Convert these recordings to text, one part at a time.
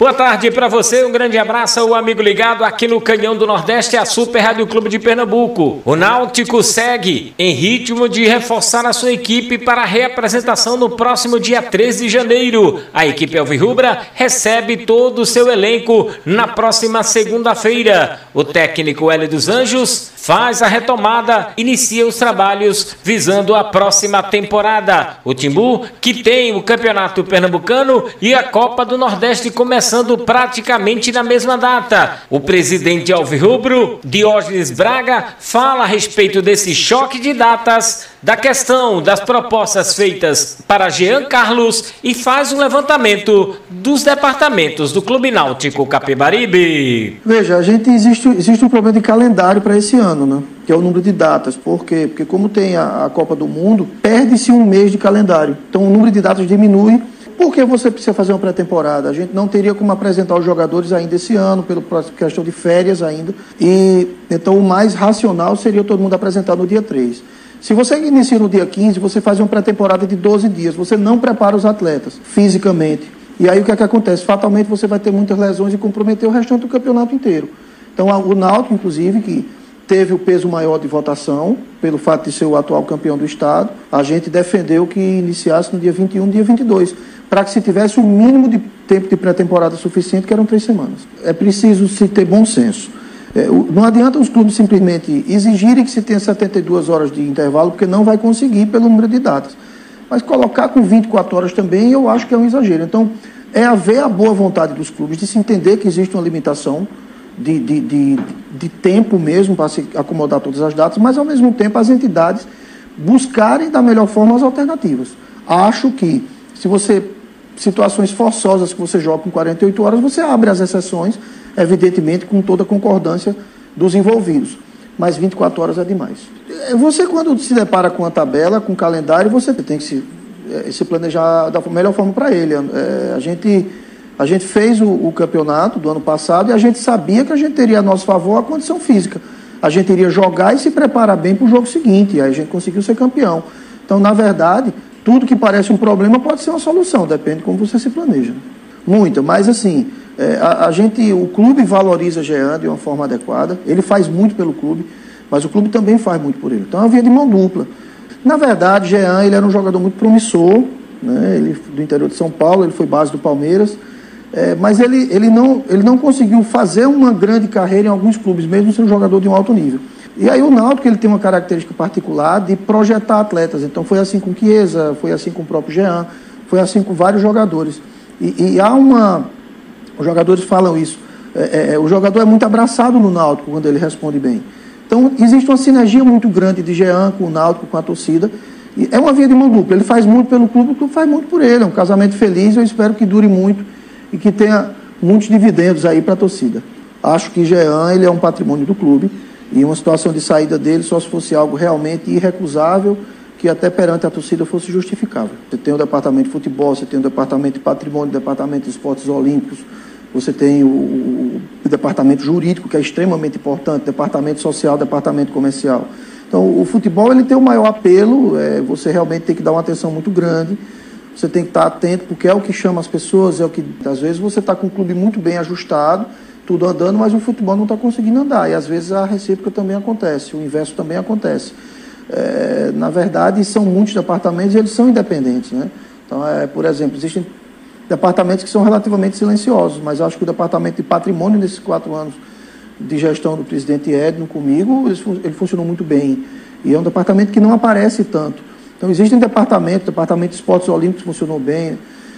Boa tarde para você, um grande abraço ao amigo ligado aqui no Canhão do Nordeste, a Super Rádio Clube de Pernambuco. O Náutico segue em ritmo de reforçar a sua equipe para a reapresentação no próximo dia 13 de janeiro. A equipe Alvirrubra recebe todo o seu elenco na próxima segunda-feira. O técnico Hélio dos Anjos faz a retomada, inicia os trabalhos visando a próxima temporada. O Timbu, que tem o Campeonato Pernambucano e a Copa do Nordeste começando praticamente na mesma data. O presidente Alvirrubro, Diógenes Braga, fala a respeito desse choque de datas, da questão das propostas feitas para Jean Carlos e faz um levantamento dos departamentos do Clube Náutico Capibaribe. Veja, a gente existe, existe um problema de calendário para esse ano, né? Que é o número de datas. Por quê? Porque como tem a, a Copa do Mundo, perde-se um mês de calendário. Então o número de datas diminui porque você precisa fazer uma pré-temporada? A gente não teria como apresentar os jogadores ainda esse ano, pela questão de férias ainda. E então o mais racional seria todo mundo apresentar no dia 3. Se você inicia no dia 15, você faz uma pré-temporada de 12 dias. Você não prepara os atletas fisicamente. E aí o que é que acontece? Fatalmente você vai ter muitas lesões e comprometer o restante do campeonato inteiro. Então o Náutico, inclusive, que teve o peso maior de votação, pelo fato de ser o atual campeão do Estado, a gente defendeu que iniciasse no dia 21, dia 22 para que se tivesse o mínimo de tempo de pré-temporada suficiente, que eram três semanas. É preciso se ter bom senso. É, não adianta os clubes simplesmente exigirem que se tenha 72 horas de intervalo, porque não vai conseguir pelo número de datas. Mas colocar com 24 horas também, eu acho que é um exagero. Então, é haver a boa vontade dos clubes de se entender que existe uma limitação de, de, de, de tempo mesmo para se acomodar todas as datas, mas ao mesmo tempo as entidades buscarem da melhor forma as alternativas. Acho que se você situações forçosas que você joga com 48 horas, você abre as exceções, evidentemente com toda a concordância dos envolvidos. Mas 24 horas é demais. É, você, quando se depara com a tabela, com o calendário, você tem que se, é, se planejar da melhor forma para ele. É, a, gente, a gente fez o, o, campeonato do ano passado e a gente sabia que a gente teria a nosso favor a condição física. A gente iria jogar e se preparar bem para o jogo seguinte, e aí a gente conseguiu ser campeão. Então, na verdade, tudo que parece um problema pode ser uma solução, depende de como você se planeja. Muita, mas assim, é, a, a, gente, o clube valoriza Jean de uma forma adequada, ele faz muito pelo clube, mas o clube também faz muito por ele. Então é uma via de mão dupla. Na verdade, Jean ele era um jogador muito promissor, né? ele do interior de São Paulo, ele foi base do Palmeiras, é, mas ele, ele, não, ele não conseguiu fazer uma grande carreira em alguns clubes, mesmo sendo jogador de um alto nível. E aí o Náutico ele tem uma característica particular de projetar atletas. Então foi assim com Chiesa, foi assim com o próprio Jean, foi assim com vários jogadores. E, e há uma. Os jogadores falam isso. É, é, o jogador é muito abraçado no Náutico quando ele responde bem. Então existe uma sinergia muito grande de Jean com o Náutico, com a torcida. E é uma via de mão dupla. Ele faz muito pelo clube, o clube faz muito por ele. É um casamento feliz. Eu espero que dure muito e que tenha muitos dividendos aí para a torcida. Acho que Jean ele é um patrimônio do clube e uma situação de saída dele só se fosse algo realmente irrecusável, que até perante a torcida fosse justificável. Você tem o departamento de futebol, você tem o departamento de patrimônio, o departamento de esportes olímpicos, você tem o, o, departamento jurídico, que é extremamente importante, departamento social, departamento comercial. Então, o futebol ele tem o maior apelo, é, você realmente tem que dar uma atenção muito grande, você tem que estar atento, porque é o que chama as pessoas, é o que, às vezes, você está com um clube muito bem ajustado, tudo andando, mas o futebol não está conseguindo andar. E às vezes a recíproca também acontece, o inverso também acontece. É, na verdade, são muitos departamentos e eles são independentes. Né? Então, é, por exemplo, existem departamentos que são relativamente silenciosos, mas acho que o departamento de patrimônio, nesses quatro anos de gestão do presidente Edno comigo, ele funcionou muito bem. E é um departamento que não aparece tanto. Então, existem departamentos, departamento de esportes olímpicos funcionou bem.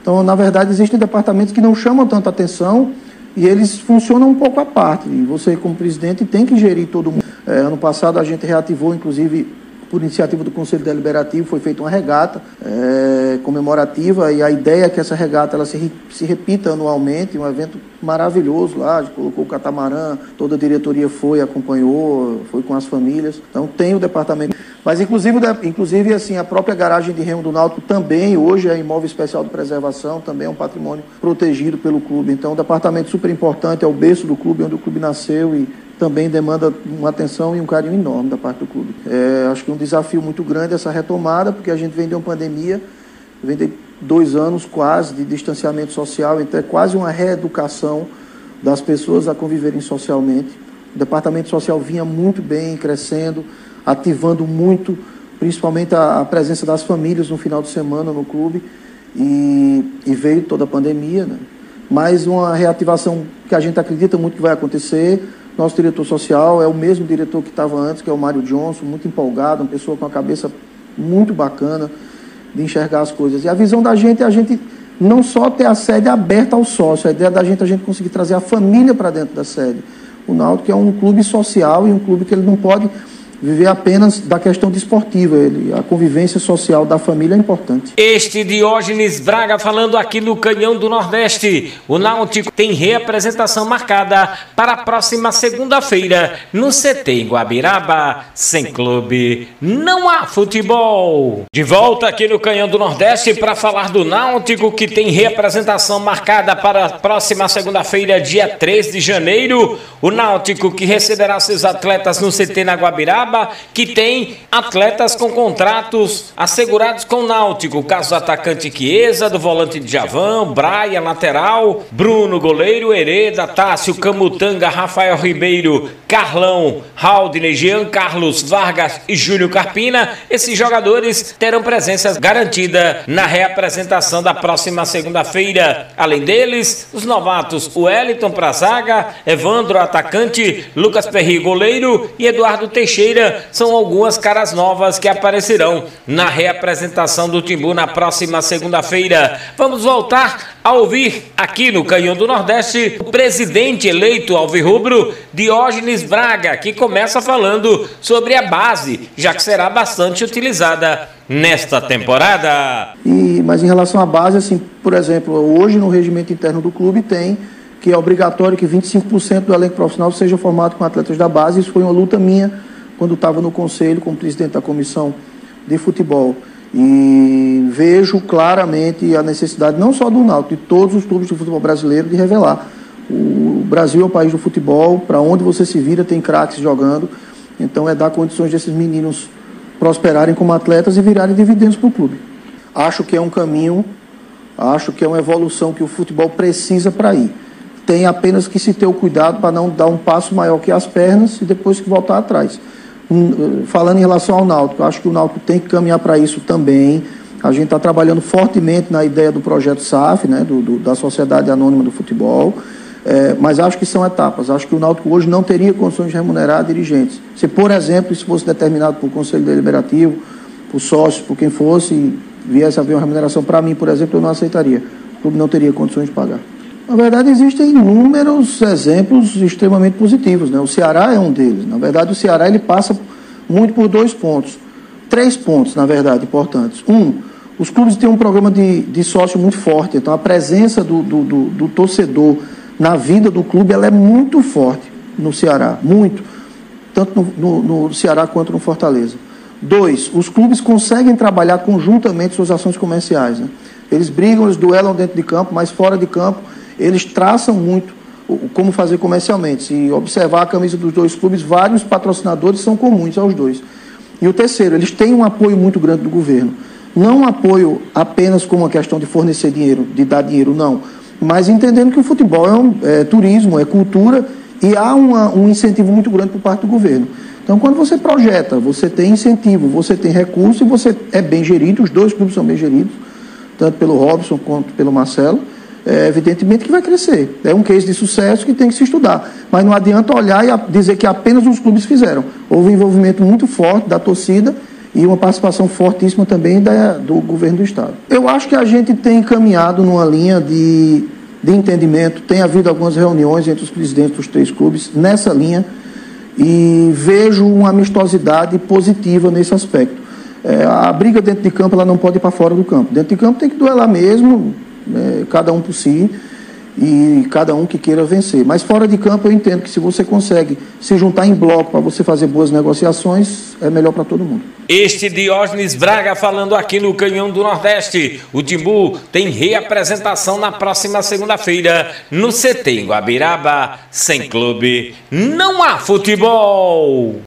Então, na verdade, existem departamentos que não chamam tanta atenção e eles funcionam um pouco à parte. E você, como presidente, tem que gerir todo mundo. É, ano passado a gente reativou, inclusive, por iniciativa do Conselho Deliberativo, foi feita uma regata é, comemorativa e a ideia é que essa regata ela se, se repita anualmente, um evento maravilhoso lá, a gente colocou o catamarã, toda a diretoria foi, acompanhou, foi com as famílias. Então tem o departamento. Mas inclusive, inclusive assim, a própria garagem de remo do Náutico também, hoje é imóvel especial de preservação, também é um patrimônio protegido pelo clube. Então, um departamento super importante, é o berço do clube, onde o clube nasceu e também demanda uma atenção e um carinho enorme da parte do clube. É, acho que é um desafio muito grande essa retomada, porque a gente vem de uma pandemia, vem de dois anos quase de distanciamento social, então é quase uma reeducação das pessoas a conviverem socialmente. O departamento social vinha muito bem, crescendo, ativando muito, principalmente a, a presença das famílias no final de semana no clube, e, e veio toda a pandemia, né? mas uma reativação que a gente acredita muito que vai acontecer. Nosso diretor social é o mesmo diretor que estava antes, que é o Mário Johnson, muito empolgado, uma pessoa com a cabeça muito bacana de enxergar as coisas. E a visão da gente é a gente não só ter a sede aberta ao sócio, a ideia da gente é a gente conseguir trazer a família para dentro da sede. O Náutico é um clube social e um clube que ele não pode viver apenas da questão desportiva. Ele, a convivência social da família é importante. Este Diógenes Braga falando aqui no Canhão do Nordeste. O Náutico tem reapresentação marcada para a próxima segunda-feira no CT em Guabiraba. Sem clube, não há futebol. De volta aqui no Canhão do Nordeste para falar do Náutico que tem reapresentação marcada para a próxima segunda-feira, dia 3 de janeiro. O Náutico que receberá seus atletas no CT na Guabiraba que tem atletas com contratos assegurados com o Náutico. Caso do atacante Chiesa, do volante de Javão, Braia, lateral, Bruno, goleiro, Hereda, Tássio, Camutanga, Rafael Ribeiro, Carlão, Haldner, Jean Carlos Vargas e Júlio Carpina. Esses jogadores terão presença garantida na reapresentação da próxima segunda-feira. Além deles, os novatos Wellington para zaga, Evandro atacante, Lucas Perri goleiro e Eduardo Teixeira são algumas caras novas que aparecerão na reapresentação do Timbu na próxima segunda-feira. Vamos voltar a ouvir aqui no Canhão do Nordeste o presidente eleito Alvirrubro, Diógenes Braga, que começa falando sobre a base, já que será bastante utilizada nesta temporada. E, mas em relação à base, assim, por exemplo, hoje no regimento interno do clube tem que é obrigatório que 25% do elenco profissional seja formado com atletas da base. Isso foi uma luta minha quando estava no conselho como presidente da comissão de futebol. E vejo claramente a necessidade, não só do Náutico, de todos os clubes de futebol brasileiro, de revelar. O Brasil é o país do futebol, para onde você se vira tem craques jogando, então é dar condições desses meninos prosperarem como atletas e virarem dividendos para o clube. Acho que é um caminho, acho que é uma evolução que o futebol precisa para ir. Tem apenas que se ter o cuidado para não dar um passo maior que as pernas e depois que voltar atrás falando em relação ao Náutico, acho que o Náutico tem que caminhar para isso também. A gente está trabalhando fortemente na ideia do projeto SAF, né, do, do, da Sociedade Anônima do Futebol, é, mas acho que são etapas. Acho que o Náutico hoje não teria condições de remunerar dirigentes. Se, por exemplo, isso fosse determinado por Conselho Deliberativo, por sócios, por quem fosse, viesse a haver uma remuneração para mim, por exemplo, eu não aceitaria. O clube não teria condições de pagar. Na verdade, existem inúmeros exemplos extremamente positivos. Né? O Ceará é um deles. Na verdade, o Ceará ele passa muito por dois pontos. Três pontos, na verdade, importantes. Um, os clubes têm um programa de, de sócio muito forte. Então, a presença do, do, do, do torcedor na vida do clube ela é muito forte no Ceará. Muito. Tanto no, no, no Ceará quanto no Fortaleza. Dois, os clubes conseguem trabalhar conjuntamente suas ações comerciais. Né? Eles brigam, eles duelam dentro de campo, mas fora de campo eles traçam muito como fazer comercialmente. Se observar a camisa dos dois clubes, vários patrocinadores são comuns aos dois. E o terceiro, eles têm um apoio muito grande do governo. Não um apoio apenas como uma questão de fornecer dinheiro, de dar dinheiro, não. Mas entendendo que o futebol é, um, é turismo, é cultura e há uma, um incentivo muito grande por parte do governo. Então, quando você projeta, você tem incentivo, você tem recurso e você é bem gerido, os dois clubes são bem geridos, tanto pelo Robson quanto pelo Marcelo é, evidentemente que vai crescer. É um case de sucesso que tem que se estudar. Mas não adianta olhar e dizer que apenas os clubes fizeram. Houve um envolvimento muito forte da torcida e uma participação fortíssima também da, do governo do Estado. Eu acho que a gente tem caminhado numa linha de, de entendimento, tem havido algumas reuniões entre os presidentes dos três clubes nessa linha e vejo uma amistosidade positiva nesse aspecto. É, a briga dentro de campo ela não pode ir para fora do campo. Dentro de campo tem que duelar mesmo, né, cada um por si. e cada um que queira vencer. Mas fora de campo eu entendo que se você consegue se juntar em bloco para você fazer boas negociações, é melhor para todo mundo. Este Diógenes Braga falando aqui no Canhão do Nordeste. O Timbu tem reapresentação na próxima segunda-feira no CT em Guabiraba. Sem clube, não há futebol.